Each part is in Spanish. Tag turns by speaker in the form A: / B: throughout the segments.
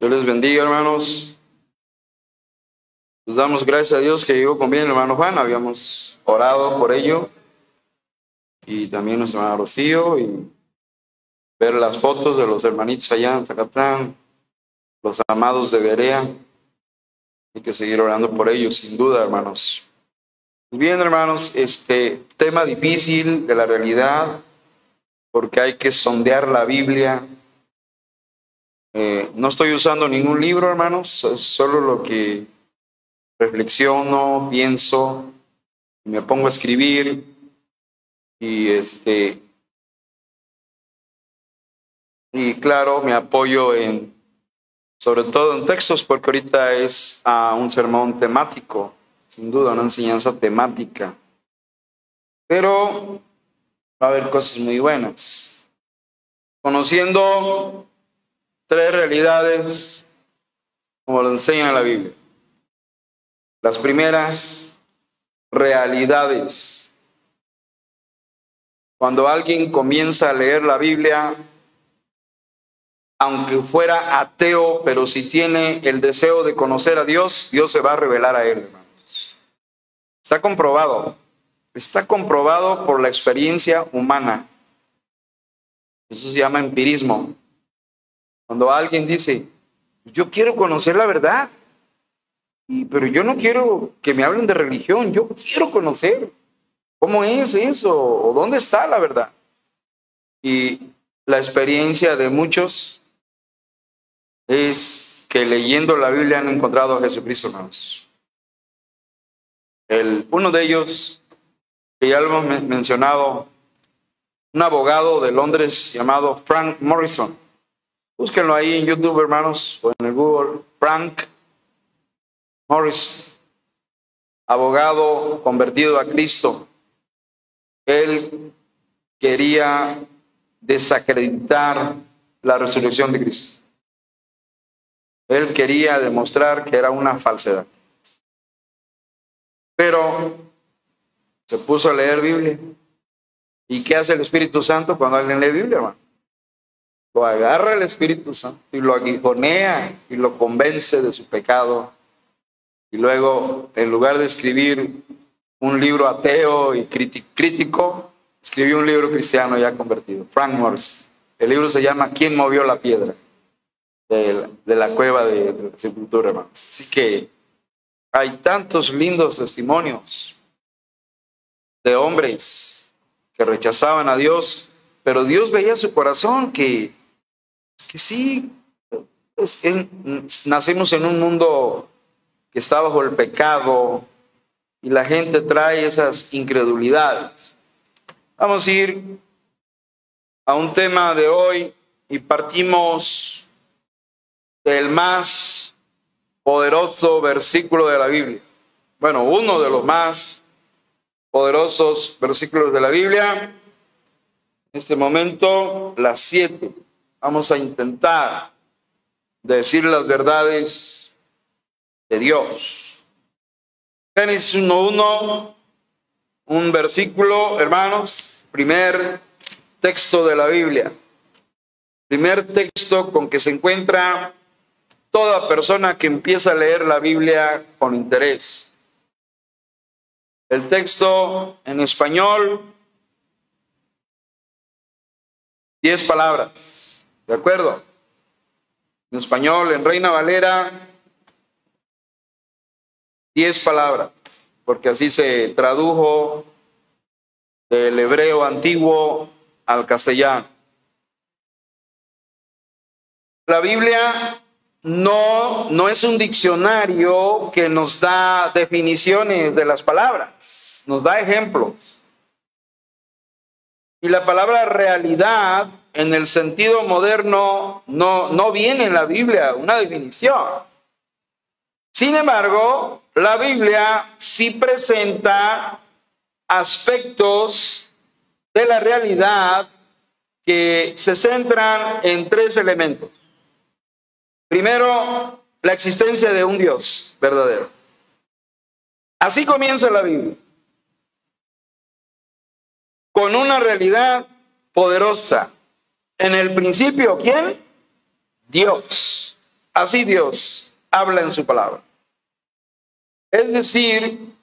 A: Dios les bendiga, hermanos. Les damos gracias a Dios que llegó con bien hermano Juan. Habíamos orado por ello. Y también nuestro hermano Rocío. Y ver las fotos de los hermanitos allá en Zacatlán, los amados de Berea. Hay que seguir orando por ellos, sin duda, hermanos. Bien, hermanos, este tema difícil de la realidad, porque hay que sondear la Biblia. Eh, no estoy usando ningún libro, hermanos, solo lo que reflexiono, pienso, me pongo a escribir y este y claro, me apoyo en sobre todo en textos porque ahorita es a un sermón temático, sin duda una enseñanza temática. Pero va a haber cosas muy buenas. Conociendo tres realidades como lo enseña la Biblia. Las primeras realidades. Cuando alguien comienza a leer la Biblia, aunque fuera ateo, pero si tiene el deseo de conocer a Dios, Dios se va a revelar a él. Está comprobado. Está comprobado por la experiencia humana. Eso se llama empirismo. Cuando alguien dice, yo quiero conocer la verdad, pero yo no quiero que me hablen de religión, yo quiero conocer cómo es eso o dónde está la verdad. Y la experiencia de muchos es que leyendo la Biblia han encontrado a Jesucristo, hermanos. El, uno de ellos, que ya lo hemos mencionado, un abogado de Londres llamado Frank Morrison. Búsquenlo ahí en YouTube, hermanos, o en el Google. Frank Morrison, abogado convertido a Cristo. Él quería desacreditar la resurrección de Cristo. Él quería demostrar que era una falsedad. Pero se puso a leer Biblia. ¿Y qué hace el Espíritu Santo cuando alguien lee Biblia, hermano? Lo agarra el Espíritu Santo y lo aguijonea y lo convence de su pecado. Y luego, en lugar de escribir un libro ateo y crítico, escribió un libro cristiano ya convertido, Frank Morris. El libro se llama ¿Quién movió la piedra? de, la cueva de, de la sepultura. Así que hay tantos lindos testimonios de hombres que rechazaban a Dios, pero Dios veía su corazón que, que sí, nacemos en un mundo que está bajo el pecado y la gente trae esas incredulidades. Vamos a ir a un tema de hoy y partimos el más poderoso versículo de la Biblia. Bueno, uno de los más poderosos versículos de la Biblia. En este momento, las siete. Vamos a intentar decir las verdades de Dios. Génesis 1.1, un versículo, hermanos, primer texto de la Biblia. Primer texto con que se encuentra toda persona que empieza a leer la Biblia con interés. El texto en español, diez palabras, ¿de acuerdo? En español, en Reina Valera, diez palabras, porque así se tradujo del hebreo antiguo al castellano. La Biblia no, no es un diccionario que nos da definiciones de las palabras, nos da ejemplos. Y la palabra realidad en el sentido moderno no, no viene en la Biblia una definición. Sin embargo, la Biblia sí presenta aspectos de la realidad que se centran en tres elementos. Primero, la existencia de un Dios verdadero. Así comienza la Biblia. Con una realidad poderosa. En el principio, ¿quién? Dios. Así Dios habla en su palabra. Es decir,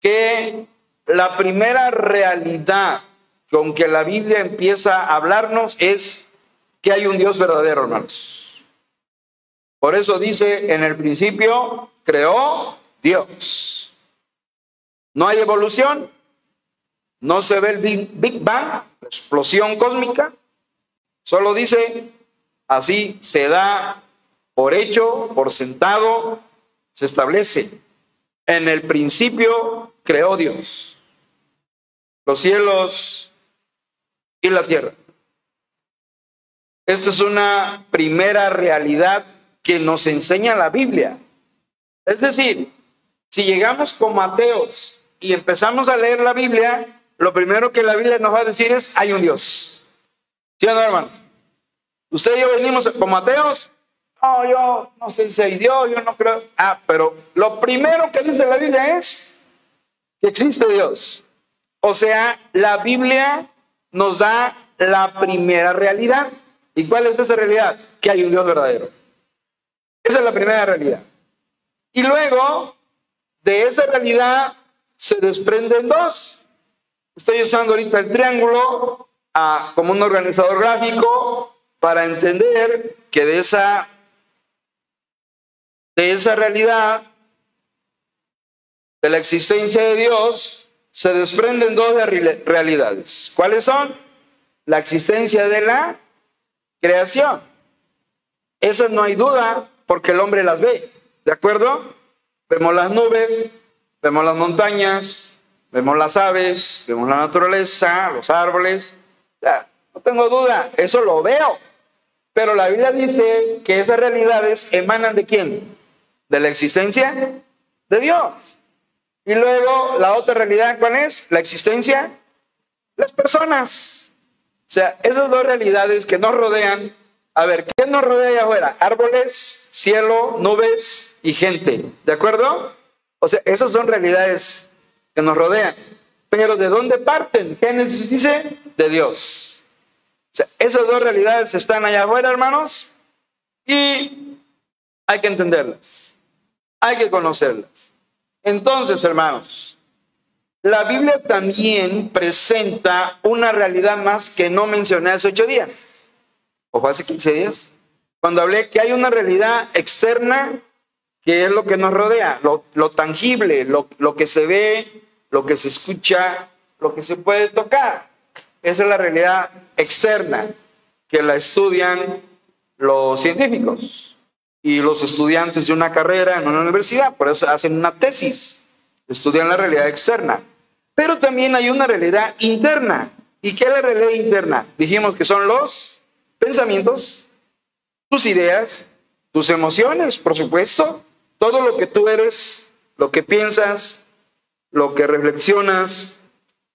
A: que la primera realidad con que la Biblia empieza a hablarnos es que hay un Dios verdadero, hermanos. Por eso dice, en el principio creó Dios. No hay evolución, no se ve el Big, Bang, la explosión cósmica, solo dice, así se da por hecho, por sentado, se establece. En el principio creó Dios los cielos y la tierra. Esta es una primera realidad que nos enseña la Biblia. Es decir, si llegamos como ateos y empezamos a leer la Biblia, lo primero que la Biblia nos va a decir es, hay un Dios. ¿Sí hermano? Usted y yo venimos como ateos. No, yo no sé si hay Dios, yo no creo. Ah, pero lo primero que dice la Biblia es que existe Dios. O sea, la Biblia nos da la primera realidad. ¿Y cuál es esa realidad? Que hay un Dios verdadero. Esa es la primera realidad. Y luego, de esa realidad se desprenden dos. Estoy usando ahorita el triángulo ah, como un organizador gráfico para entender que de esa, de esa realidad, de la existencia de Dios, se desprenden dos realidades. ¿Cuáles son? La existencia de la creación. Esas no hay duda porque el hombre las ve. ¿De acuerdo? Vemos las nubes, vemos las montañas, vemos las aves, vemos la naturaleza, los árboles. No tengo duda, eso lo veo. Pero la Biblia dice que esas realidades emanan de quién? De la existencia de Dios. Y luego la otra realidad, ¿cuál es? La existencia, las personas. O sea, esas dos realidades que nos rodean. A ver, ¿qué nos rodea allá afuera? Árboles, cielo, nubes y gente. ¿De acuerdo? O sea, esas son realidades que nos rodean. Pero ¿de dónde parten? Génesis dice, de Dios. Esas dos realidades están allá afuera, hermanos, y hay que entenderlas. Hay que conocerlas. Entonces, hermanos, la Biblia también presenta una realidad más que no mencioné hace ocho días, o hace 15 días, cuando hablé que hay una realidad externa que es lo que nos rodea, lo, tangible, lo, lo que se ve, lo que se escucha, lo que se puede tocar. Esa es la realidad externa que la estudian los científicos y los estudiantes de una carrera en una universidad, por eso hacen una tesis, estudian la realidad externa. Pero también hay una realidad interna. ¿Y qué es la realidad interna? Dijimos que son los pensamientos, tus ideas, tus emociones, por supuesto, todo lo que tú eres, lo que piensas, lo que reflexionas,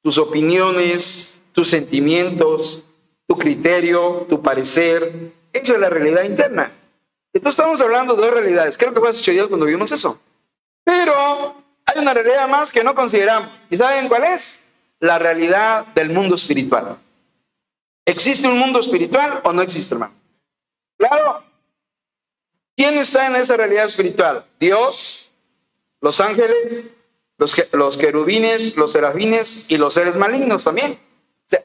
A: tus opiniones, tus sentimientos, tu criterio, tu parecer. Esa es la realidad interna. Entonces estamos hablando de dos realidades. Creo que fue hace días cuando vimos eso. Pero hay una realidad más que no consideramos. ¿Y saben cuál es? La realidad del mundo espiritual. ¿Existe un mundo espiritual o no existe, hermano? Claro. ¿Quién está en esa realidad espiritual? Dios, los ángeles, los, los querubines, los serafines y los seres malignos también.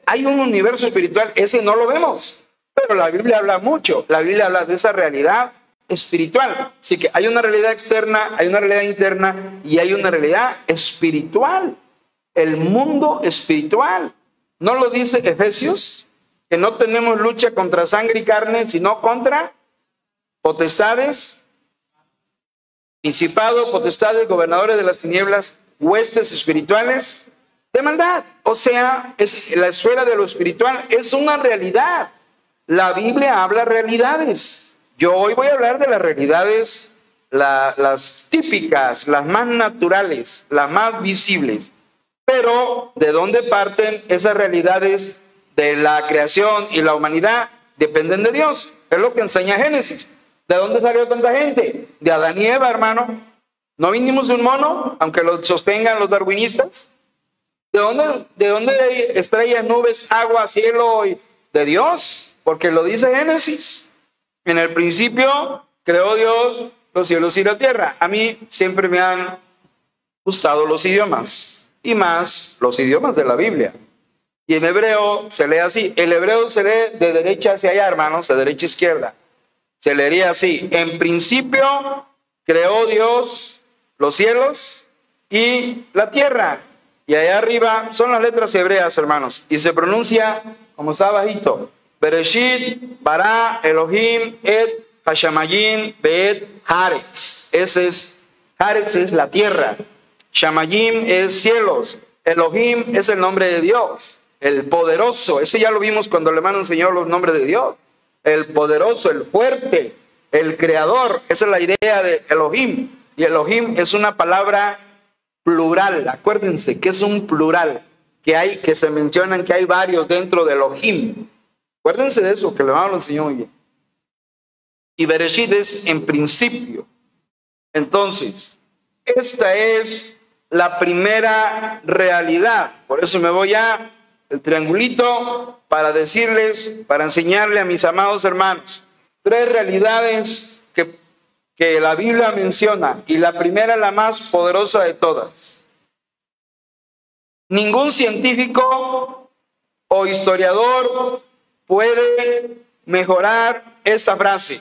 A: Hay un universo espiritual, ese no lo vemos. Pero la Biblia habla mucho, la Biblia habla de esa realidad espiritual. Así que hay una realidad externa, hay una realidad interna y hay una realidad espiritual. El mundo espiritual. ¿No lo dice Efesios? Que no tenemos lucha contra sangre y carne, sino contra potestades, principados, potestades, gobernadores de las tinieblas, huestes espirituales de maldad. O sea, es, la esfera de lo espiritual es una realidad. La Biblia habla realidades. Yo hoy voy a hablar de las realidades, las típicas, las más naturales, las más visibles. Pero ¿de dónde parten esas realidades de la creación y la humanidad? Dependen de Dios. Es lo que enseña Génesis. ¿De dónde salió tanta gente? De Adán y Eva, hermano. ¿No vinimos de un mono, aunque lo sostengan los darwinistas? ¿De dónde, de dónde estrellas, nubes, agua, cielo? Y, de Dios porque lo dice Génesis. En el principio creó Dios los cielos y la tierra. A mí siempre me han gustado los idiomas y más los idiomas de la Biblia. Y en hebreo se lee así. El hebreo se lee de derecha hacia allá, hermanos, de derecha a izquierda. Se leería así. En principio creó Dios los cielos y la tierra. Y allá arriba son las letras hebreas, hermanos. Y se pronuncia como está bajito. Bereshit, Bara, Elohim, Et, Hashamayim, Beet, Haaretz. Ese es, Haaretz es la tierra. Shamayim es cielos. Elohim es el nombre de Dios. El poderoso. Ese ya lo vimos cuando el hermano enseñó los nombres de Dios. El poderoso, el fuerte, el creador. Esa es la idea de Elohim. Y Elohim es una palabra plural. Acuérdense que es un plural. Que hay, que se mencionan que hay varios dentro de Elohim. Acuérdense de eso, que lo enseñó muy bien. Y Bereshit es en principio. Entonces, esta es la primera realidad. Por eso me voy a el triangulito para decirles, para enseñarle a mis amados hermanos, tres realidades que, que la Biblia menciona. Y la primera, la más poderosa de todas. Ningún científico o historiador puede mejorar esta frase.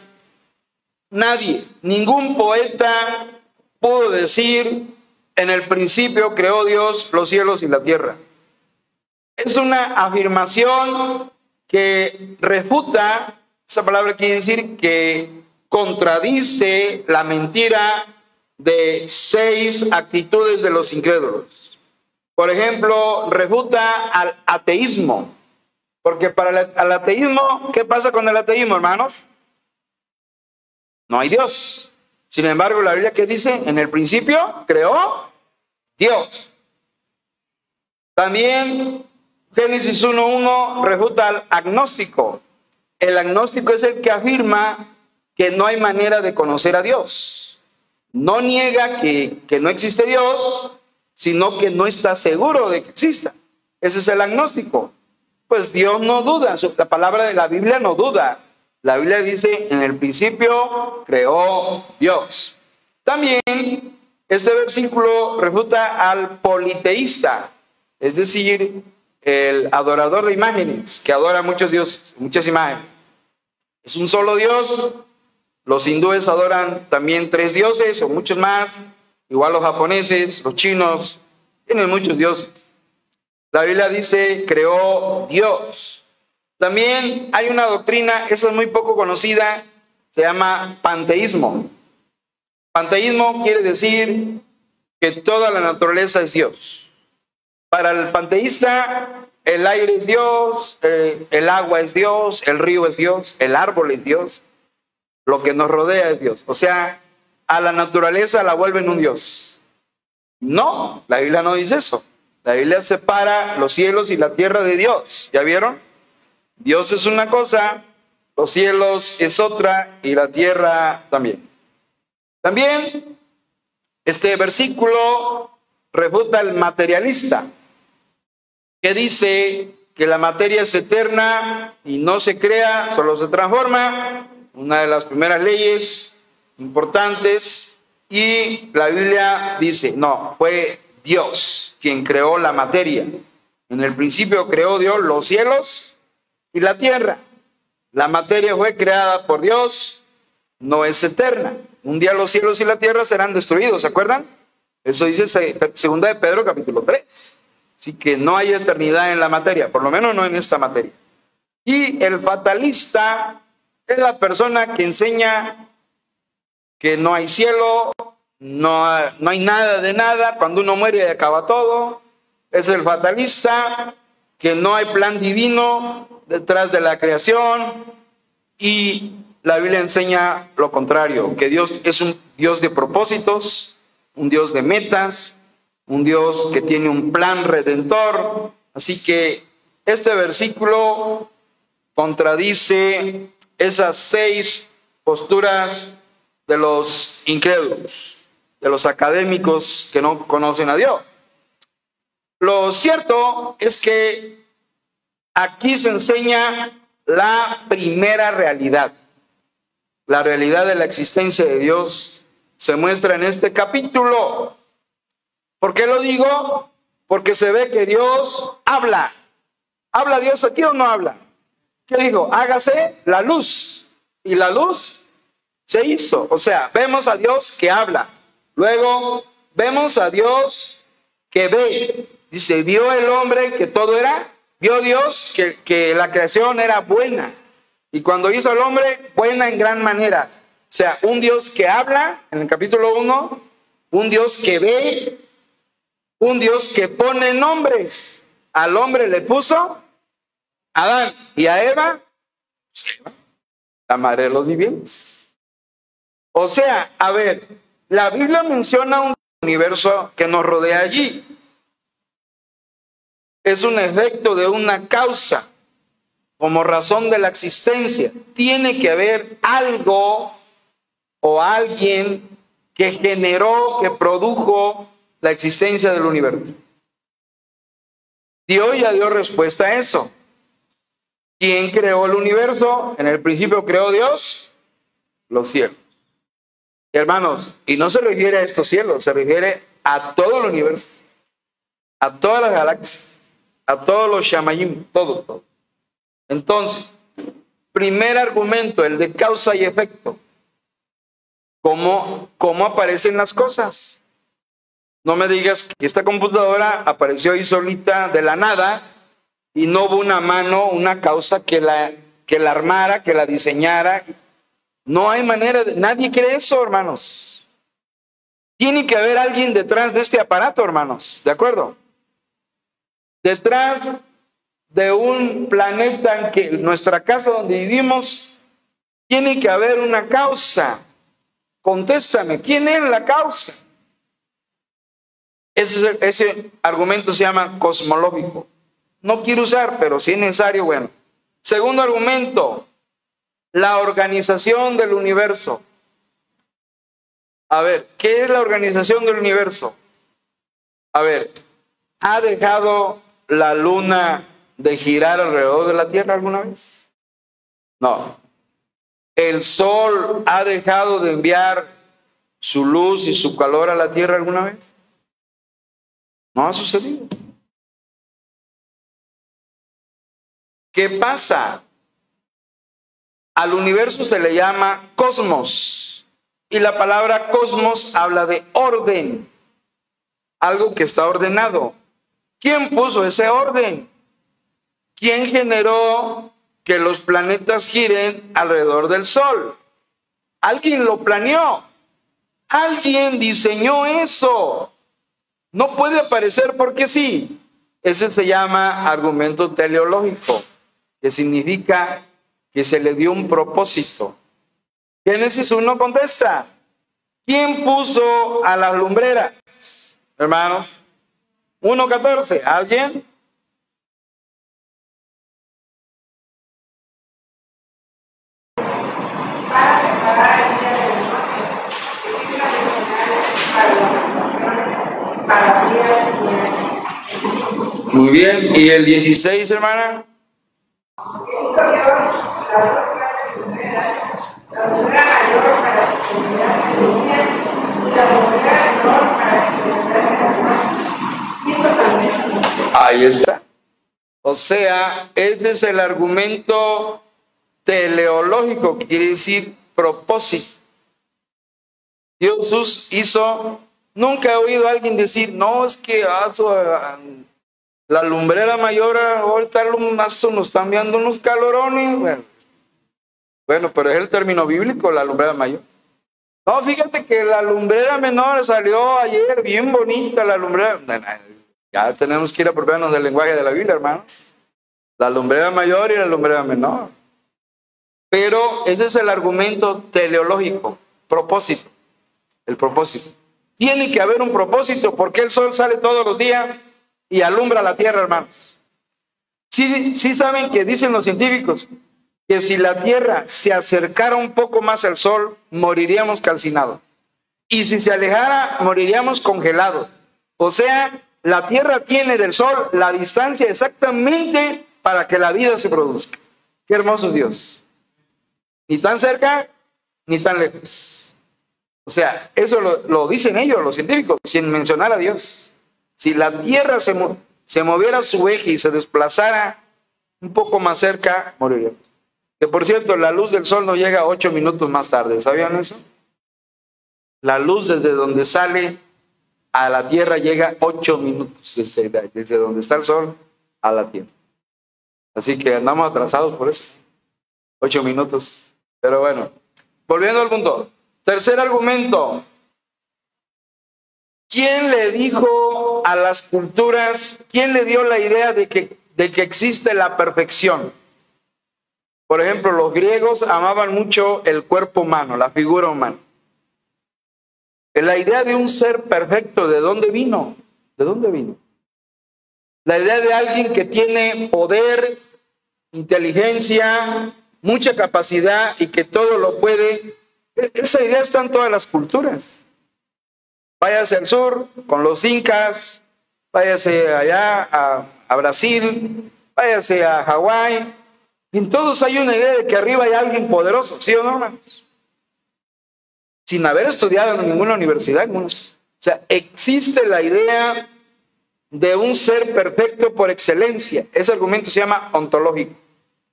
A: Nadie, ningún poeta pudo decir, en el principio creó Dios los cielos y la tierra. Es una afirmación que refuta, esa palabra quiere decir que contradice la mentira de seis actitudes de los incrédulos. Por ejemplo, refuta al ateísmo, porque para el ateísmo, ¿qué pasa con el ateísmo, hermanos? No hay Dios. Sin embargo, la Biblia que dice, en el principio creó Dios. También Génesis 1.1 refuta al agnóstico. El agnóstico es el que afirma que no hay manera de conocer a Dios. No niega que, que no existe Dios, sino que no está seguro de que exista. Ese es el agnóstico. Pues Dios no duda, la palabra de la Biblia no duda. La Biblia dice, en el principio creó Dios. También este versículo refuta al politeísta, es decir, el adorador de imágenes, que adora muchos dioses, muchas imágenes. Es un solo Dios. Los hindúes adoran también tres dioses o muchos más. Igual los japoneses, los chinos, tienen muchos dioses. La Biblia dice, creó Dios. También hay una doctrina, esa es muy poco conocida, se llama panteísmo. Panteísmo quiere decir que toda la naturaleza es Dios. Para el panteísta, el aire es Dios, el agua es Dios, el río es Dios, el árbol es Dios, lo que nos rodea es Dios. O sea, a la naturaleza la vuelven un Dios. No, la Biblia no dice eso. La Biblia separa los cielos y la tierra de Dios. ¿Ya vieron? Dios es una cosa, los cielos es otra y la tierra también. También este versículo refuta al materialista, que dice que la materia es eterna y no se crea, solo se transforma, una de las primeras leyes importantes, y la Biblia dice, no, fue Dios quien creó la materia. En el principio creó Dios los cielos y la tierra. La materia fue creada por Dios, no es eterna. Un día los cielos y la tierra serán destruidos, ¿se acuerdan? Eso dice segunda de Pedro capítulo 3. Así que no hay eternidad en la materia, por lo menos no en esta materia. Y el fatalista es la persona que enseña que no hay cielo, no, no hay nada de nada, cuando uno muere acaba todo. Es el fatalista que no hay plan divino detrás de la creación y la Biblia enseña lo contrario, que Dios es un Dios de propósitos, un Dios de metas, un Dios que tiene un plan redentor. Así que este versículo contradice esas seis posturas de los incrédulos, de los académicos que no conocen a Dios. Lo cierto es que aquí se enseña la primera realidad. la realidad de la existencia de Dios se muestra en este capítulo. ¿Por qué lo digo? Porque se ve que Dios habla. ¿Habla Dios aquí o no habla? ¿Qué dijo? Hágase la luz. Y la luz se hizo. O sea, vemos a Dios que habla. Luego vemos a Dios que ve. Dice, vio el hombre que todo era, vio Dios que, que la creación era buena. Y cuando hizo al hombre, buena en gran manera. O sea, un Dios que habla, en el capítulo 1, un Dios que ve, un Dios que pone nombres. Al hombre le puso Adán y a Eva, la madre de los vivientes. O sea, a ver, la Biblia menciona un universo que nos rodea allí. Es un efecto de una causa como razón de la existencia. Tiene que haber algo o alguien que generó, que produjo la existencia del universo. Dios ya dio respuesta a eso. ¿Quién creó el universo? En el principio creó Dios los cielos. Hermanos, y no se refiere a estos cielos, se refiere a todo el universo, a todas las galaxias, a todos los shamayim, todo, todo. Entonces, primer argumento, el de causa y efecto. ¿Cómo, cómo aparecen las cosas? No me digas que esta computadora apareció ahí solita de la nada y no hubo una mano, una causa que la, que la armara, que la diseñara. No hay manera, de, nadie cree eso, hermanos. Tiene que haber alguien detrás de este aparato, hermanos, ¿de acuerdo? Detrás de un planeta que nuestra casa donde vivimos tiene que haber una causa. Contéstame, ¿quién es la causa? Ese, ese argumento se llama cosmológico. No quiero usar, pero si es necesario, bueno. Segundo argumento, la organización del universo. A ver, ¿qué es la organización del universo? A ver, ¿ha dejado la luna de girar alrededor de la Tierra alguna vez? No. ¿El Sol ha dejado de enviar su luz y su calor a la Tierra alguna vez? No ha sucedido. ¿Qué pasa? Al universo se le llama cosmos y la palabra cosmos habla de orden, algo que está ordenado. ¿Quién puso ese orden? ¿Quién generó que los planetas giren alrededor del Sol? Alguien lo planeó. Alguien diseñó eso. No puede aparecer porque sí. Ese se llama argumento teleológico, que significa que se le dio un propósito. Génesis 1 contesta. ¿Quién puso a las lumbreras? Hermanos. 1.14. ¿Alguien? Muy bien, ¿y el 16, hermana? Ahí está. O sea, ese es el argumento teleológico, quiere decir propósito. Dios hizo, nunca he oído a alguien decir, no, es que ah, ah, la lumbrera mayor ahorita nos están viendo unos calorones. Bueno, bueno, pero es el término bíblico, la lumbrera mayor. No, fíjate que la lumbrera menor salió ayer bien bonita, la lumbrera. Ya tenemos que ir apropiarnos del lenguaje de la Biblia, hermanos. La lumbrera mayor y la lumbrera menor. Pero ese es el argumento teleológico, propósito el propósito. Tiene que haber un propósito porque el sol sale todos los días y alumbra la tierra, hermanos. Sí, sí saben que dicen los científicos que si la tierra se acercara un poco más al sol, moriríamos calcinados. Y si se alejara, moriríamos congelados. O sea, la tierra tiene del sol la distancia exactamente para que la vida se produzca. Qué hermoso Dios. Ni tan cerca ni tan lejos. O sea, eso lo, dicen ellos, los científicos, sin mencionar a Dios. Si la Tierra se, se moviera su eje y se desplazara un poco más cerca, moriría. Que por cierto, la luz del sol no llega ocho minutos más tarde. ¿Sabían eso? La luz desde donde sale a la Tierra llega ocho minutos desde, desde donde está el sol a la Tierra. Así que andamos atrasados por eso. Ocho minutos. Pero bueno, volviendo al punto. Tercer argumento. ¿Quién le dijo a las culturas, quién le dio la idea de que, de que existe la perfección? Por ejemplo, los griegos amaban mucho el cuerpo humano, la figura humana. La idea de un ser perfecto, ¿de dónde vino? ¿De dónde vino? La idea de alguien que tiene poder, inteligencia, mucha capacidad y que todo lo puede. E-, esa idea está en todas las culturas. Váyase al sur con los incas, váyase allá a, Brasil, váyase a Hawái, en todos hay una idea de que arriba hay alguien poderoso, ¿sí o no? Sin haber estudiado en ninguna universidad. O sea, existe la idea de un ser perfecto por excelencia. Ese argumento se llama ontológico,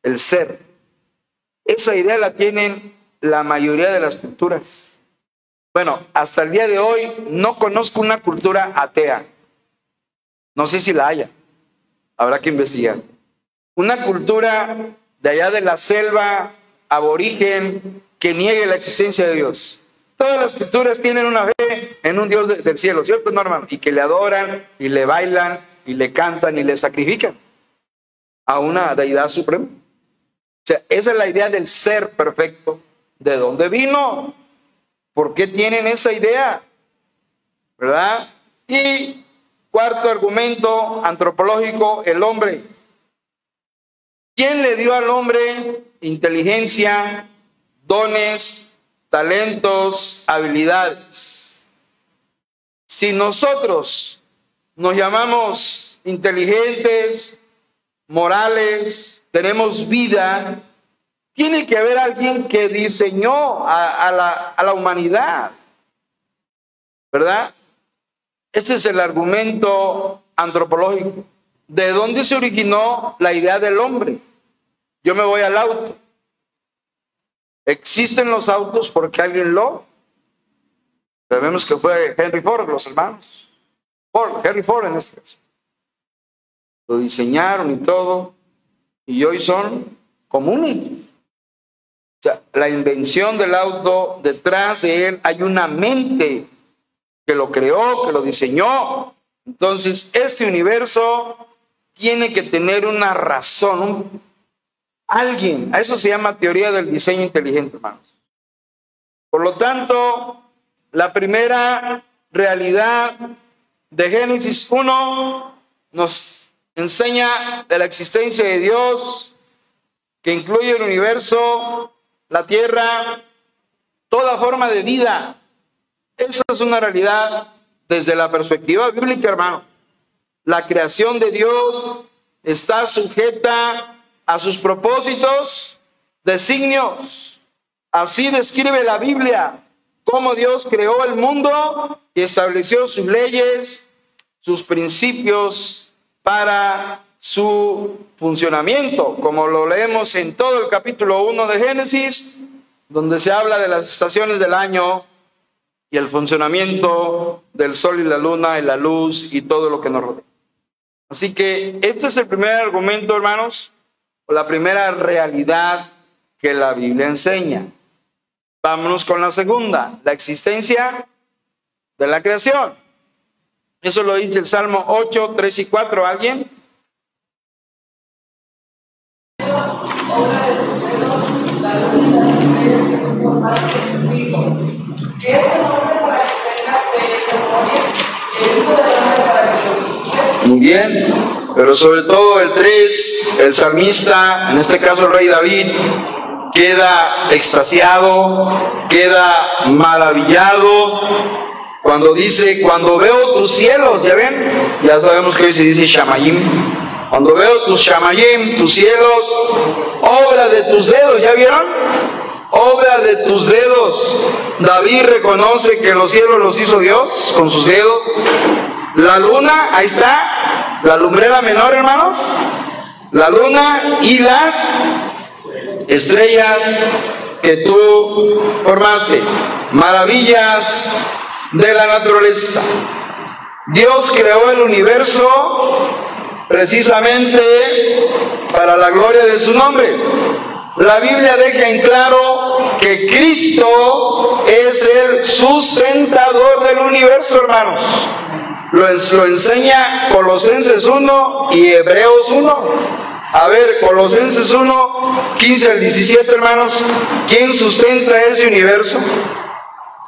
A: el ser. Esa idea la tienen la mayoría de las culturas. Bueno, hasta el día de hoy no conozco una cultura atea. No sé si la haya. Habrá que investigar. Una cultura de allá de la selva aborigen que niegue la existencia de Dios. Todas las culturas tienen una fe en un Dios del cielo, ¿cierto, Norman? Y que le adoran y le bailan y le cantan y le sacrifican a una deidad suprema. O sea, esa es la idea del ser perfecto. ¿De dónde vino? ¿Por qué tienen esa idea? ¿Verdad? Y cuarto argumento antropológico, el hombre ¿Quién le dio al hombre inteligencia, dones, talentos, habilidades? Si nosotros nos llamamos inteligentes, morales, tenemos vida, tiene que haber alguien que diseñó a, la, la humanidad, ¿verdad? Este es el argumento antropológico. ¿De dónde se originó la idea del hombre? Yo me voy al auto. Existen los autos porque alguien lo. Sabemos que fue Henry Ford, los hermanos. Ford, Henry Ford en este caso. Lo diseñaron y todo. Y hoy son comunes. La invención del auto, detrás de él hay una mente que lo creó, que lo diseñó. Entonces, este universo tiene que tener una razón, alguien. A eso se llama teoría del diseño inteligente, hermanos. Por lo tanto, la primera realidad de Génesis 1 nos enseña de la existencia de Dios, que incluye el universo, la tierra, toda forma de vida. Esa es una realidad desde la perspectiva bíblica, hermano. La creación de Dios está sujeta a sus propósitos, designios. Así describe la Biblia cómo Dios creó el mundo y estableció sus leyes, sus principios para su funcionamiento, como lo leemos en todo el capítulo 1 de Génesis, donde se habla de las estaciones del año y el funcionamiento del sol y la luna y la luz y todo lo que nos rodea. Así que este es el primer argumento, hermanos, la primera realidad que la Biblia enseña. Vámonos con la segunda, la existencia de la creación. Eso lo dice el Salmo 8, 3 y 4. ¿Alguien? Muy bien, pero sobre todo el 3, el salmista, en este caso el rey David, queda extasiado, queda maravillado cuando dice, cuando veo tus cielos, ¿ya ven? Ya sabemos que hoy se dice Shamayim. Cuando veo tus Shamayim, tus cielos, obra de tus dedos, ¿ya vieron? obra de tus dedos. David reconoce que los cielos los hizo Dios con sus dedos. La luna, ahí está, la lumbrera menor, hermanos. La luna y las estrellas que tú formaste. Maravillas de la naturaleza. Dios creó el universo precisamente para la gloria de su nombre. La Biblia deja en claro que Cristo es el sustentador del universo, hermanos. Lo, enseña Colosenses 1 y Hebreos 1. A ver, Colosenses 1, 15 al 17, hermanos. ¿Quién sustenta ese universo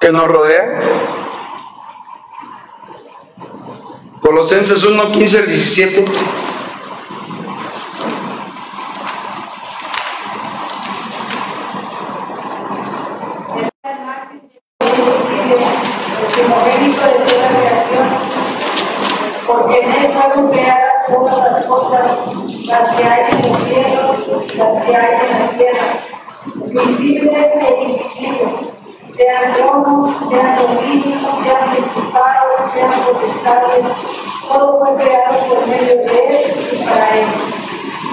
A: que nos rodea? Colosenses 1, 15 al 17.
B: porque en él fueron creadas todas las cosas, las que hay en los cielos, las que hay en la tierra, visibles e invisibles, sean tronos, sean dominios, sean principados,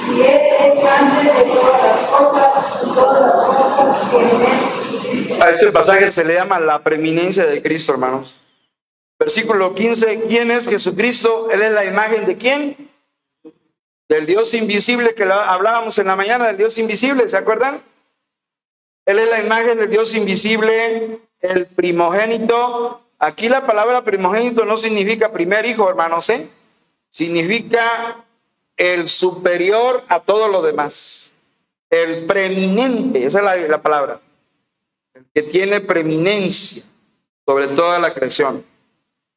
B: y de todas las cosas, y todas las cosas.
A: A este pasaje se le llama la preeminencia de Cristo, hermanos. Versículo 15, ¿quién es Jesucristo? Él es la imagen de quién? Del Dios invisible que hablábamos en la mañana, del Dios invisible, ¿se acuerdan? Él es la imagen del Dios invisible, el primogénito. Aquí la palabra primogénito no significa primer hijo, hermanos, ¿eh? Significa el superior a todo lo demás. El preeminente, esa es la, la palabra. El que tiene preeminencia sobre toda la creación.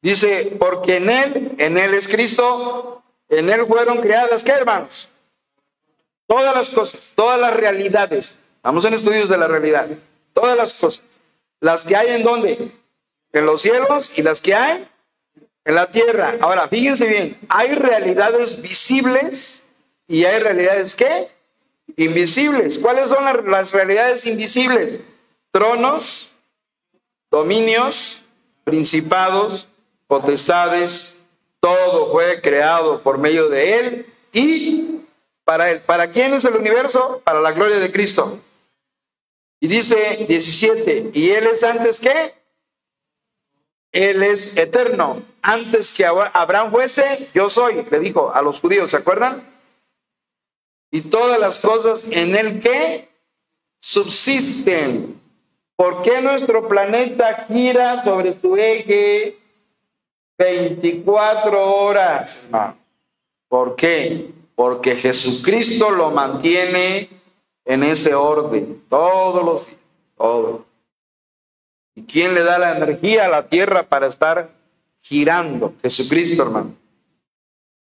A: Dice, porque en Él, en Él es Cristo, en Él fueron creadas, ¿qué hermanos? Todas las cosas, todas las realidades. Vamos en estudios de la realidad. Todas las cosas. Las que hay en dónde? En los cielos y las que hay en la tierra. Ahora, fíjense bien, hay realidades visibles y hay realidades ¿qué? Invisibles. ¿Cuáles son las, las realidades invisibles? Tronos, dominios, principados, potestades, todo fue creado por medio de Él y para Él. ¿Para quién es el universo? Para la gloria de Cristo. Y dice 17, ¿y Él es antes que? Él es eterno. Antes que Abraham fuese, yo soy, le dijo a los judíos, ¿se acuerdan? Y todas las cosas en Él que subsisten. ¿Por qué nuestro planeta gira sobre su eje 24 horas. ¿Por qué? Porque Jesucristo lo mantiene en ese orden todos los días. Todo. ¿Y quién le da la energía a la tierra para estar girando? Jesucristo, hermano.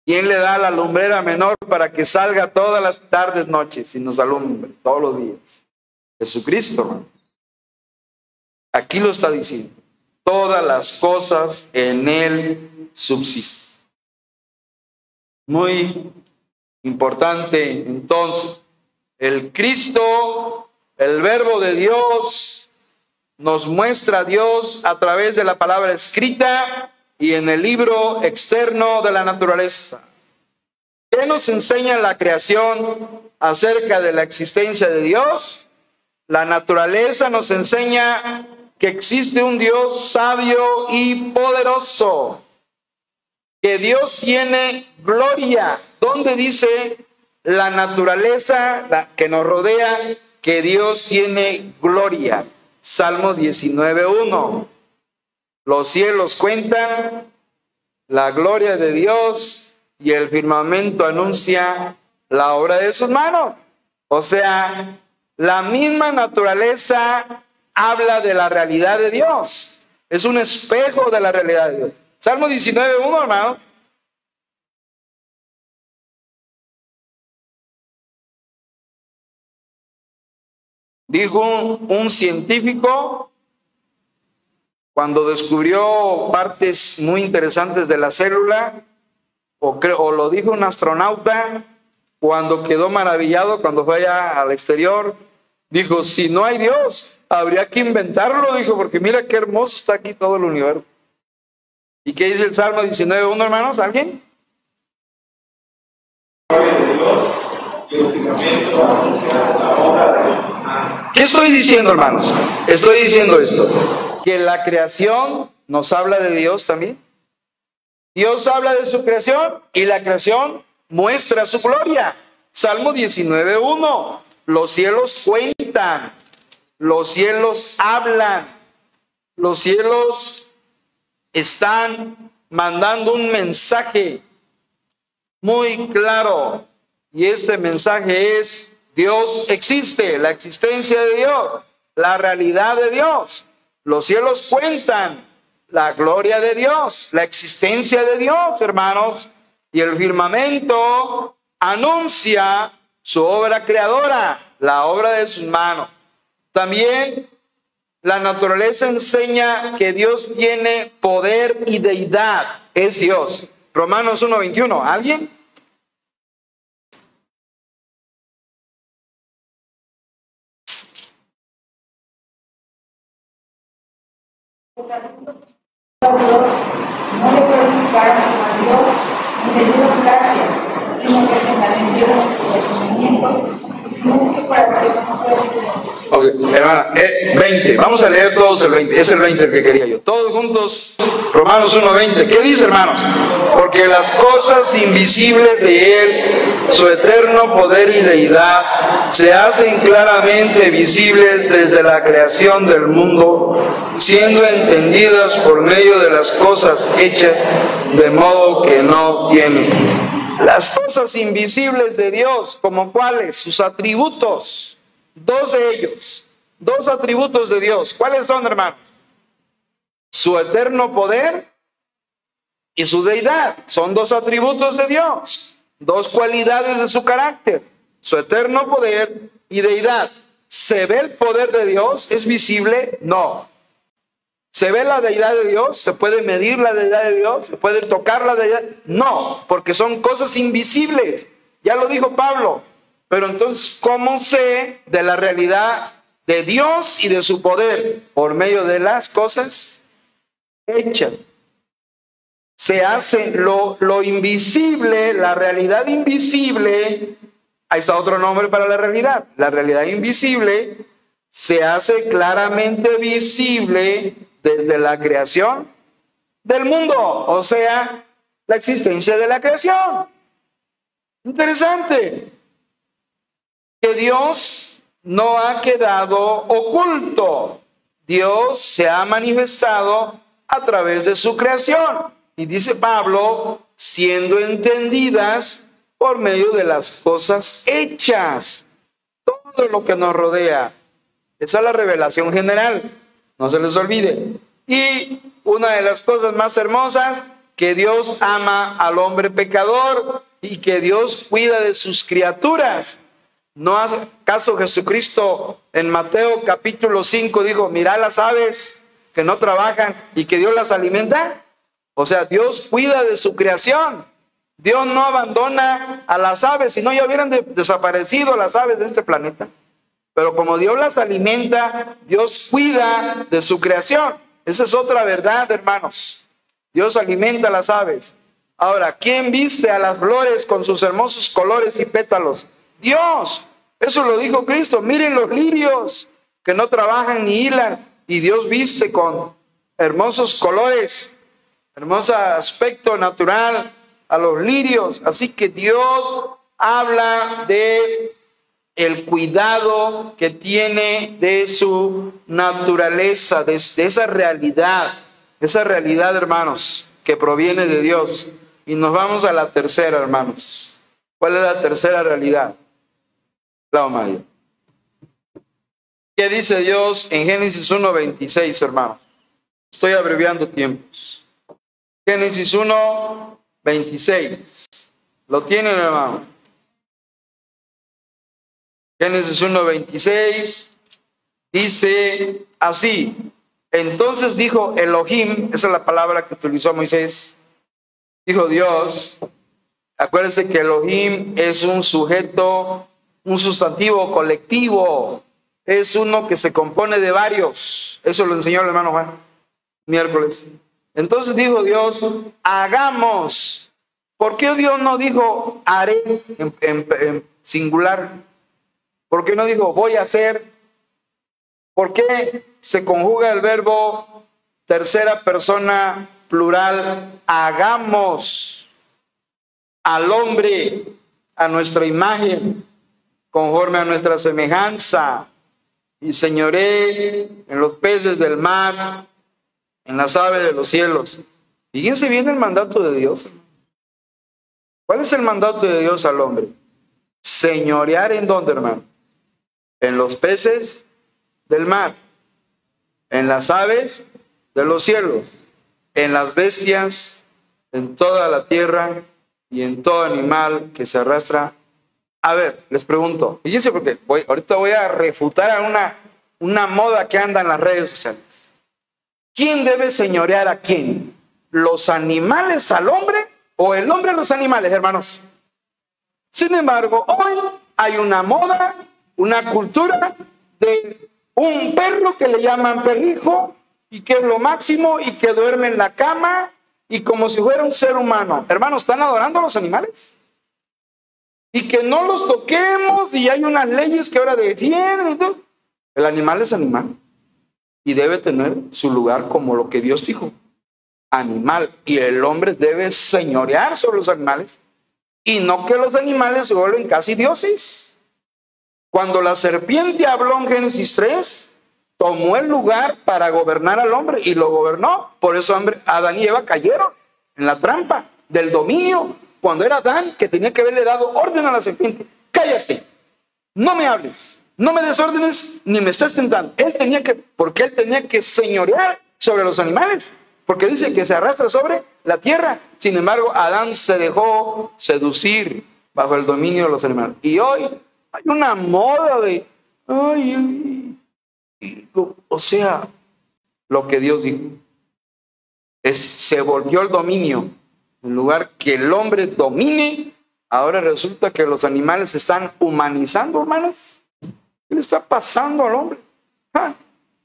A: ¿Quién le da la lumbrera menor para que salga todas las tardes, noches y nos alumbre todos los días? Jesucristo, hermano. Aquí lo está diciendo todas las cosas en él subsisten. Muy importante entonces, el Cristo, el verbo de Dios, nos muestra Dios a través de la palabra escrita y en el libro externo de la naturaleza. ¿Qué nos enseña la creación acerca de la existencia de Dios? La naturaleza nos enseña que existe un Dios sabio y poderoso, que Dios tiene gloria. ¿Dónde dice la naturaleza que nos rodea que Dios tiene gloria? Salmo 19.1. Los cielos cuentan la gloria de Dios y el firmamento anuncia la obra de sus manos. O sea, la misma naturaleza habla de la realidad de Dios. Es un espejo de la realidad de Dios. Salmo 19.1, hermano. Dijo un, científico cuando descubrió partes muy interesantes de la célula, o, o lo dijo un astronauta cuando quedó maravillado cuando fue allá al exterior Dijo, si no hay Dios, habría que inventarlo, dijo, porque mira qué hermoso está aquí todo el universo. ¿Y qué dice el Salmo 19.1, hermanos? ¿Alguien? ¿Qué estoy diciendo, hermanos? Estoy diciendo esto, que la creación nos habla de Dios también. Dios habla de su creación y la creación muestra su gloria. Salmo 19.1, los cielos cuentan, los cielos hablan, los cielos están mandando un mensaje muy claro. Y este mensaje es, Dios existe, la existencia de Dios, la realidad de Dios. Los cielos cuentan la gloria de Dios, la existencia de Dios, hermanos. Y el firmamento anuncia su obra creadora, la obra de sus manos. También la naturaleza enseña que Dios tiene poder y deidad, es Dios. Romanos 1.21, ¿alguien?
B: No le glorificaron a Dios ni le dieron gracias, sino que se malentendieron su conocimiento y para que no fuese
A: Ok, hermana, eh, 20. Vamos a leer todos el 20. Es el 20 el que quería yo. Todos juntos, Romanos 1.20. ¿Qué dice, hermanos? Porque las cosas invisibles de Él, su eterno poder y deidad, se hacen claramente visibles desde la creación del mundo, siendo entendidas por medio de las cosas hechas, de modo que no tienen. Las cosas invisibles de Dios, como cuáles, sus atributos, Dos de ellos, dos atributos de Dios. ¿Cuáles son, hermanos? Su eterno poder y su deidad. Son dos atributos de Dios, dos cualidades de su carácter. Su eterno poder y deidad. ¿Se ve el poder de Dios? ¿Es visible? No. ¿Se ve la deidad de Dios? ¿Se puede medir la deidad de Dios? ¿Se puede tocar la deidad? No, porque son cosas invisibles. Ya lo dijo Pablo. Pero entonces, ¿cómo sé de la realidad de Dios y de su poder? Por medio de las cosas hechas. Se hace lo, lo invisible, la realidad invisible. Ahí está otro nombre para la realidad. La realidad invisible se hace claramente visible desde la creación del mundo, o sea, la existencia de la creación. Interesante que Dios no ha quedado oculto. Dios se ha manifestado a través de su creación. Y dice Pablo, siendo entendidas por medio de las cosas hechas. Todo lo que nos rodea. Esa es la revelación general. No se les olvide. Y una de las cosas más hermosas, que Dios ama al hombre pecador y que Dios cuida de sus criaturas. ¿No acaso Jesucristo en Mateo capítulo 5 dijo, mira las aves que no trabajan y que Dios las alimenta? O sea, Dios cuida de su creación. Dios no abandona a las aves, si no ya hubieran desaparecido las aves de este planeta. Pero como Dios las alimenta, Dios cuida de su creación. Esa es otra verdad, hermanos. Dios alimenta a las aves. Ahora, ¿quién viste a las flores con sus hermosos colores y pétalos? Dios. Eso lo dijo Cristo. Miren los lirios que no trabajan ni hilan y Dios viste con hermosos colores, hermoso aspecto natural a los lirios. Así que Dios habla de el cuidado que tiene de su naturaleza, de, de esa realidad, esa realidad, hermanos, que proviene de Dios. Y nos vamos a la tercera, hermanos. ¿Cuál es la tercera realidad? La ¿Qué dice Dios en Génesis 1.26, hermanos? Estoy abreviando tiempos. Génesis 1.26. ¿Lo tienen, hermanos? Génesis 1.26 dice así. Entonces dijo Elohim, esa es la palabra que utilizó Moisés, dijo Dios, acuérdense que Elohim es un sujeto un sustantivo colectivo, es uno que se compone de varios. Eso lo enseñó el hermano Juan miércoles. Entonces dijo Dios, hagamos. ¿Por qué Dios no dijo haré en, singular? ¿Por qué no dijo voy a hacer? ¿Por qué se conjuga el verbo tercera persona plural? Hagamos al hombre a nuestra imagen, conforme a nuestra semejanza, y señoré en los peces del mar, en las aves de los cielos. Fíjense bien el mandato de Dios. ¿Cuál es el mandato de Dios al hombre? Señorear en dónde, hermano? En los peces del mar, en las aves de los cielos, en las bestias, en toda la tierra y en todo animal que se arrastra. A ver, les pregunto, fíjense porque voy, ahorita voy a refutar a una, una moda que anda en las redes sociales. ¿Quién debe señorear a quién? ¿Los animales al hombre o el hombre a los animales, hermanos? Sin embargo, hoy hay una moda, una cultura de un perro que le llaman perrijo y que es lo máximo y que duerme en la cama y como si fuera un ser humano. Hermanos, ¿están adorando a los animales? Y que no los toquemos y hay unas leyes que ahora defienden. El animal es animal y debe tener su lugar como lo que Dios dijo, animal. Y el hombre debe señorear sobre los animales y no que los animales se vuelven casi dioses. Cuando la serpiente habló en Génesis 3, tomó el lugar para gobernar al hombre y lo gobernó. Por eso hombre, Adán y Eva cayeron en la trampa del dominio. Cuando era Adán que tenía que haberle dado orden a la serpiente. Cállate, no me hables, no me des órdenes ni me estés tentando. Él tenía que, porque él tenía que señorear sobre los animales. Porque dice que se arrastra sobre la tierra. Sin embargo, Adán se dejó seducir bajo el dominio de los animales. Y hoy hay una moda de, ay, ay o sea, lo que Dios dijo. Es, se volvió el dominio. En lugar que el hombre domine, ahora resulta que los animales se están humanizando, hermanos. ¿Qué le está pasando al hombre? Ah,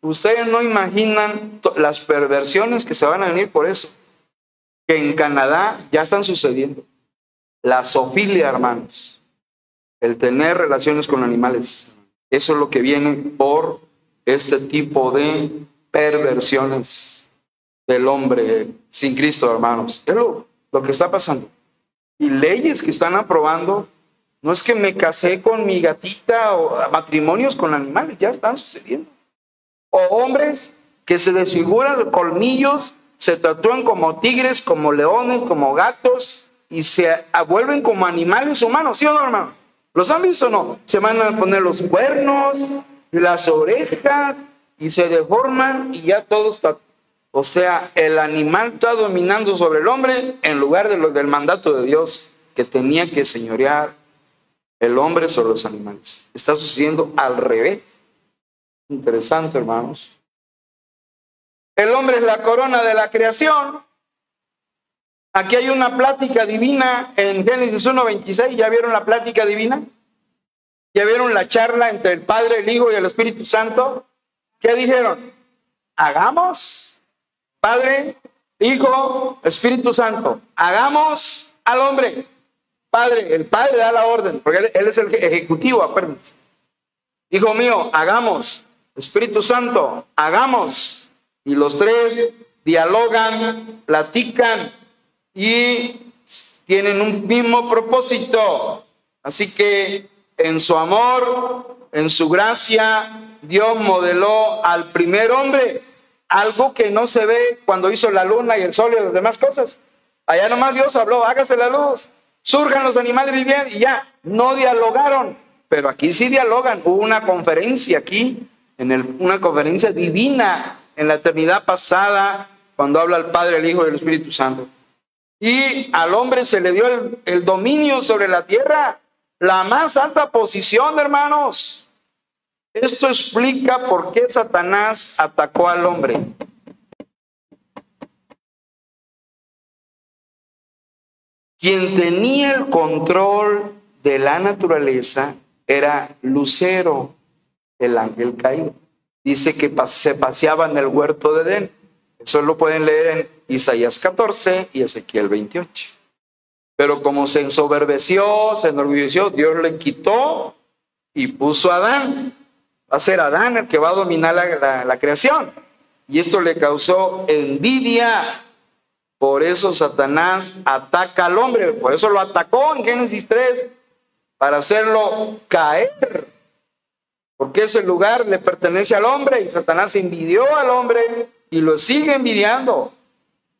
A: ustedes no imaginan las perversiones que se van a venir por eso. Que en Canadá ya están sucediendo. La sofilia, hermanos. El tener relaciones con animales. Eso es lo que viene por este tipo de perversiones del hombre sin Cristo, hermanos. Es lo, que está pasando. Y leyes que están aprobando, no es que me casé con mi gatita o matrimonios con animales, ya están sucediendo. O hombres que se desfiguran colmillos, se tatúan como tigres, como leones, como gatos y se vuelven como animales humanos, ¿sí o no, hermano? ¿Los han visto o no? Se van a poner los cuernos, las orejas y se deforman y ya todo está. O sea, el animal está dominando sobre el hombre en lugar de lo, del mandato de Dios que tenía que señorear el hombre sobre los animales. Está sucediendo al revés. Interesante, hermanos. El hombre es la corona de la creación. Aquí hay una plática divina en Génesis 1.26. ¿Ya vieron la plática divina? ¿Ya vieron la charla entre el Padre, el Hijo y el Espíritu Santo? ¿Qué dijeron? Hagamos, Padre, Hijo, Espíritu Santo, hagamos al hombre. Padre, el Padre da la orden, porque él, es el ejecutivo, acuérdense. Hijo mío, hagamos. Espíritu Santo, hagamos. Y los tres dialogan, platican y tienen un mismo propósito. Así que en su amor, en su gracia, Dios modeló al primer hombre, algo que no se ve cuando hizo la luna y el sol y las demás cosas. Allá nomás Dios habló, hágase la luz, surjan los animales vivientes y ya, no dialogaron, pero aquí sí dialogan. Hubo una conferencia aquí, en una conferencia divina en la eternidad pasada, cuando habla el Padre, el Hijo y el Espíritu Santo. Y al hombre se le dio el dominio sobre la tierra la más alta posición, hermanos. Esto explica por qué Satanás atacó al hombre. Quien tenía el control de la naturaleza era Lucero, el ángel caído. Dice que se paseaba en el huerto de Edén. Eso lo pueden leer en Isaías 14 y Ezequiel 28. Pero como se ensoberbeció, se enorgulleció, Dios le quitó y puso a Adán. Va a ser Adán el que va a dominar la, creación. Y esto le causó envidia. Por eso Satanás ataca al hombre. Por eso lo atacó en Génesis 3 para hacerlo caer. Porque ese lugar le pertenece al hombre y Satanás envidió al hombre y lo sigue envidiando.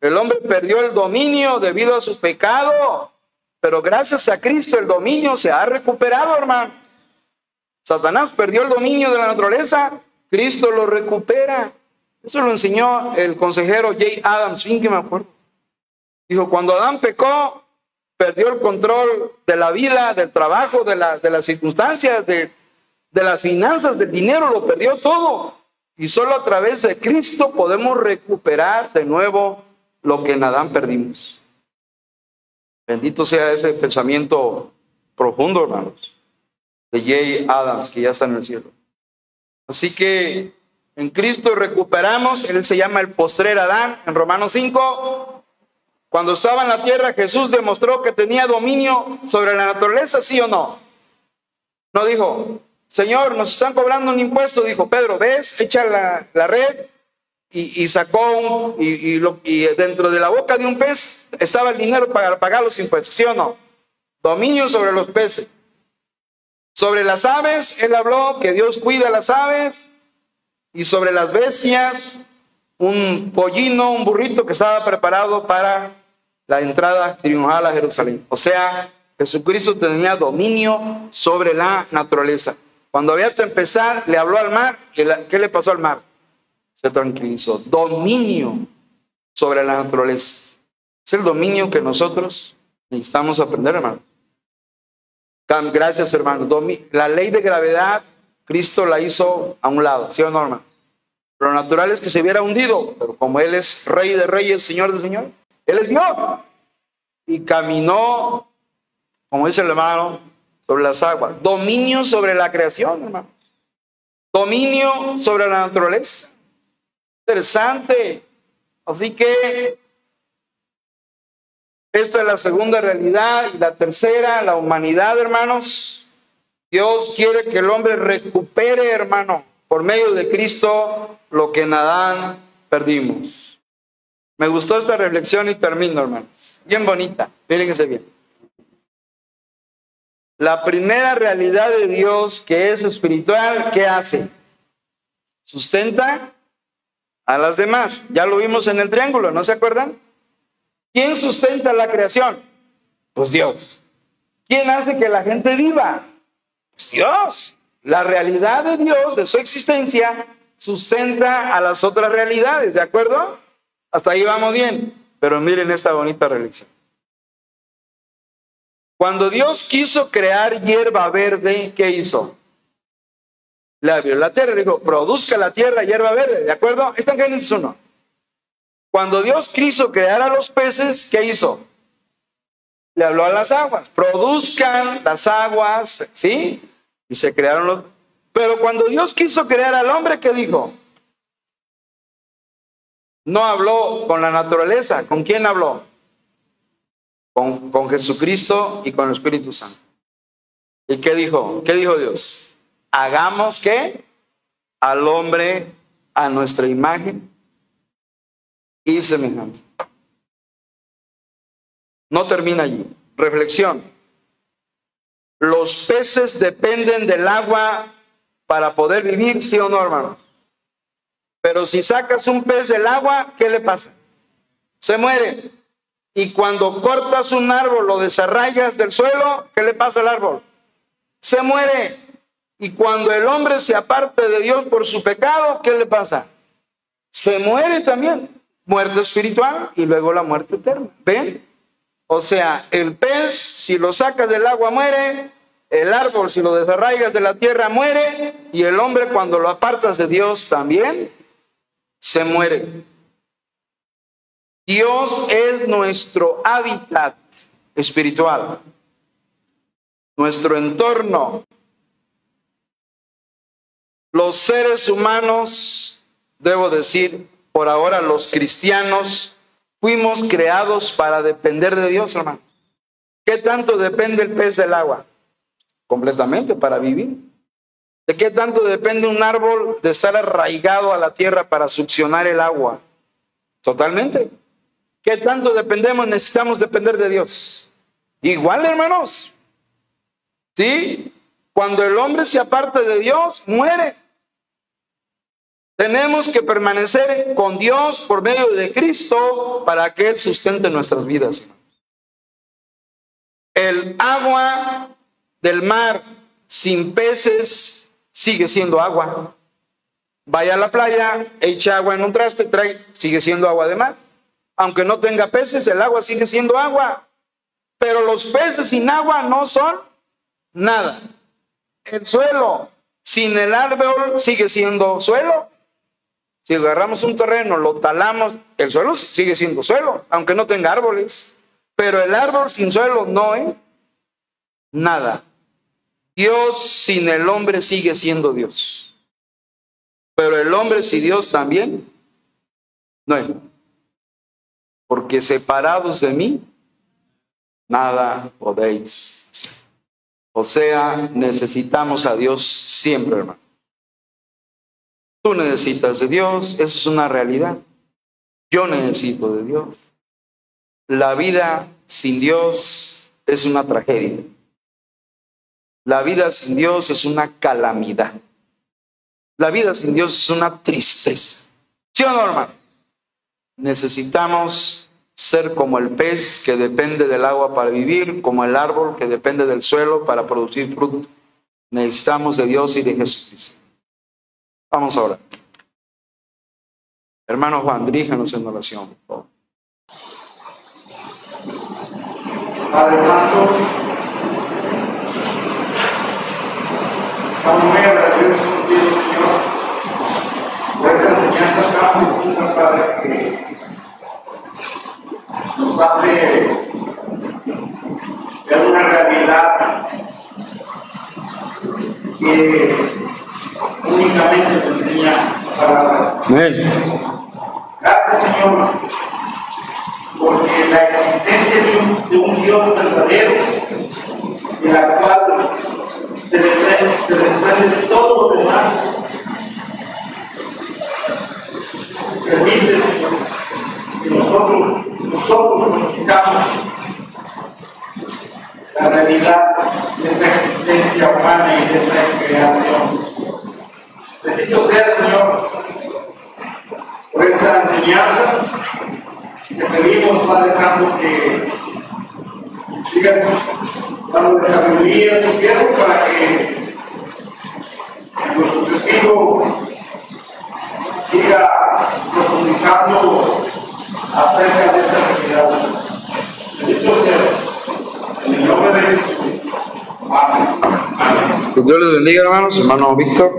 A: El hombre perdió el dominio debido a su pecado, pero gracias a Cristo el dominio se ha recuperado, hermano. Satanás perdió el dominio de la naturaleza, Cristo lo recupera. Eso lo enseñó el consejero J. Adams, fin que me acuerdo. Dijo, cuando Adán pecó, perdió el control de la vida, del trabajo, de, la, de las circunstancias, de, de las finanzas, del dinero, lo perdió todo. Y solo a través de Cristo podemos recuperar de nuevo lo que en Adán perdimos. Bendito sea ese pensamiento profundo, hermanos, de J. Adams, que ya está en el cielo. Así que en Cristo recuperamos, Él se llama el postrer Adán, en Romanos 5. Cuando estaba en la tierra, Jesús demostró que tenía dominio sobre la naturaleza, ¿sí o no? No dijo, Señor, nos están cobrando un impuesto, dijo Pedro, ves, echa la, la red y, sacó un, y, y, dentro de la boca de un pez estaba el dinero para pagar los impuestos, ¿sí o no? Dominio sobre los peces. Sobre las aves, él habló que Dios cuida las aves y sobre las bestias, un pollino, un burrito que estaba preparado para la entrada triunfal a Jerusalén. O sea, Jesucristo tenía dominio sobre la naturaleza. Cuando había tempestad, le habló al mar. ¿Qué le pasó al mar? se tranquilizó. Dominio sobre la naturaleza. Es el dominio que nosotros necesitamos aprender, hermano. Gracias, hermano. La ley de gravedad, Cristo la hizo a un lado, ¿sí o no, hermano? Lo natural es que se hubiera hundido, pero como Él es Rey de Reyes, Señor de Señor, Él es Dios. Y caminó, como dice el hermano, sobre las aguas. Dominio sobre la creación, hermano. Dominio sobre la naturaleza. Interesante. Así que esta es la segunda realidad y la tercera, la humanidad, hermanos. Dios quiere que el hombre recupere, hermano, por medio de Cristo, lo que en Adán perdimos. Me gustó esta reflexión y termino, hermanos. Bien bonita. Fíjense bien. La primera realidad de Dios que es espiritual, ¿qué hace? Sustenta a las demás. Ya lo vimos en el triángulo, ¿no se acuerdan? ¿Quién sustenta la creación? Pues Dios. ¿Quién hace que la gente viva? Pues Dios. La realidad de Dios, de su existencia, sustenta a las otras realidades, ¿de acuerdo? Hasta ahí vamos bien. Pero miren esta bonita religión. Cuando Dios quiso crear hierba verde, ¿qué hizo? le abrió la tierra, le dijo, produzca la tierra hierba verde, ¿de acuerdo? Está en Génesis 1. Cuando Dios quiso crear a los peces, ¿qué hizo? Le habló a las aguas, produzcan las aguas, ¿sí? Y se crearon los... Pero cuando Dios quiso crear al hombre, ¿qué dijo? No habló con la naturaleza, ¿con quién habló? Con, con Jesucristo y con el Espíritu Santo. ¿Y qué dijo? ¿Qué dijo Dios? hagamos que al hombre a nuestra imagen y semejanza. No termina allí. Reflexión. Los peces dependen del agua para poder vivir, sí o no, hermano. Pero si sacas un pez del agua, ¿qué le pasa? Se muere. Y cuando cortas un árbol, lo desarraigas del suelo, ¿qué le pasa al árbol? Se muere. Y cuando el hombre se aparte de Dios por su pecado, ¿qué le pasa? Se muere también. Muerte espiritual y luego la muerte eterna. ¿Ven? O sea, el pez, si lo sacas del agua, muere. El árbol, si lo desarraigas de la tierra, muere. Y el hombre, cuando lo apartas de Dios, también se muere. Dios es nuestro hábitat espiritual, nuestro entorno Los seres humanos, debo decir, por ahora los cristianos, fuimos creados para depender de Dios, hermano. ¿Qué tanto depende el pez del agua? Completamente para vivir. ¿De qué tanto depende un árbol de estar arraigado a la tierra para succionar el agua? Totalmente. ¿Qué tanto dependemos? Necesitamos depender de Dios. Igual, hermanos. ¿Sí? Cuando el hombre se aparta de Dios, muere. Tenemos que permanecer con Dios por medio de Cristo para que Él sustente nuestras vidas. El agua del mar sin peces sigue siendo agua. Vaya a la playa, echa agua en un traste, trae, sigue siendo agua de mar. Aunque no tenga peces, el agua sigue siendo agua. Pero los peces sin agua no son nada. El suelo sin el árbol sigue siendo suelo. Si agarramos un terreno, lo talamos, el suelo sigue siendo suelo, aunque no tenga árboles. Pero el árbol sin suelo no es nada. Dios sin el hombre sigue siendo Dios. Pero el hombre sin Dios también no es. Porque separados de mí, nada podéis O sea, necesitamos a Dios siempre, hermano. Tú necesitas de Dios, eso es una realidad. Yo necesito de Dios. La vida sin Dios es una tragedia. La vida sin Dios es una calamidad. La vida sin Dios es una tristeza. ¿Sí o no, hermano? Necesitamos ser como el pez que depende del agua para vivir, como el árbol que depende del suelo para producir fruto. Necesitamos de Dios y de Jesucristo. Vamos ahora. Hermano Juan, diríjanos en oración, por favor.
C: Padre Santo, estamos muy agradecidos contigo, Señor, por esta enseñanza tan profunda, Padre, que nos hace ver una realidad que únicamente te enseña la palabra. Gracias, Señor, porque la existencia de un Dios verdadero, de la cual se desprende, se desprende todo lo demás, permite, Señor, que nosotros, nosotros conozcamos la realidad de esta existencia humana y de esta creación. Bendito sea, Señor, por esta enseñanza. Te pedimos, Padre Santo, que sigas dando sabiduría a tu siervo para que en lo sucesivo siga profundizando acerca de esta realidad. Bendito seas. En el nombre de Jesús. Amén. Amén.
A: Que Dios les bendiga, hermanos. Hermano Víctor.